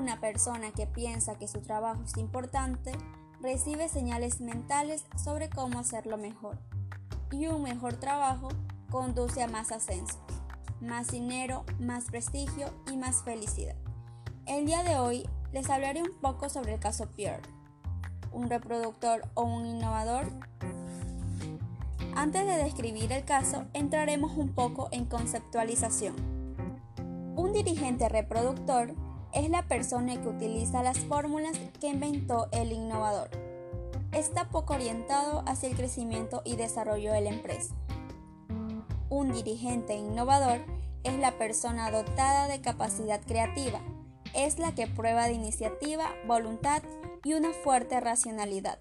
Una persona que piensa que su trabajo es importante recibe señales mentales sobre cómo hacerlo mejor. Y un mejor trabajo conduce a más ascenso, más dinero, más prestigio y más felicidad. El día de hoy les hablaré un poco sobre el caso Pierre, un reproductor o un innovador. Antes de describir el caso, entraremos un poco en conceptualización. Un dirigente reproductor es la persona que utiliza las fórmulas que inventó el innovador. Está poco orientado hacia el crecimiento y desarrollo de la empresa. Un dirigente innovador es la persona dotada de capacidad creativa, es la que prueba de iniciativa, voluntad y una fuerte racionalidad.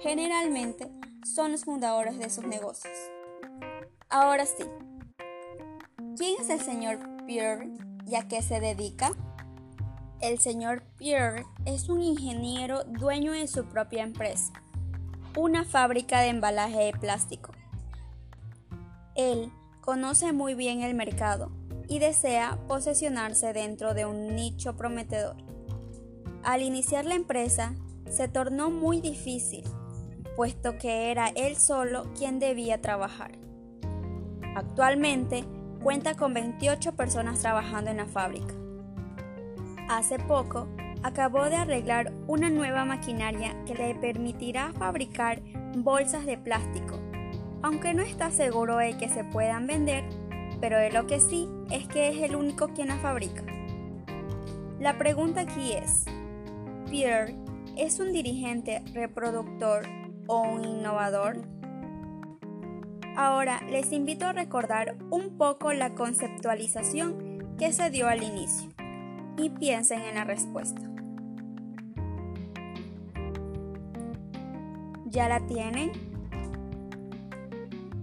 Generalmente son los fundadores de sus negocios. Ahora sí, ¿quién es el señor Pierre y a qué se dedica? El señor Pierre es un ingeniero dueño de su propia empresa, una fábrica de embalaje de plástico. Él conoce muy bien el mercado y desea posesionarse dentro de un nicho prometedor. Al iniciar la empresa, se tornó muy difícil, puesto que era él solo quien debía trabajar. Actualmente cuenta con 28 personas trabajando en la fábrica hace poco acabó de arreglar una nueva maquinaria que le permitirá fabricar bolsas de plástico, aunque no está seguro de que se puedan vender, pero de lo que sí es que es el único quien las fabrica. La pregunta aquí es, ¿Pierre es un dirigente reproductor o un innovador? Ahora les invito a recordar un poco la conceptualización que se dio al inicio y piensen en la respuesta. ¿Ya la tienen?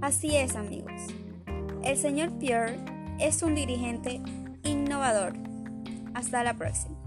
Así es amigos. El señor Pierre es un dirigente innovador. Hasta la próxima.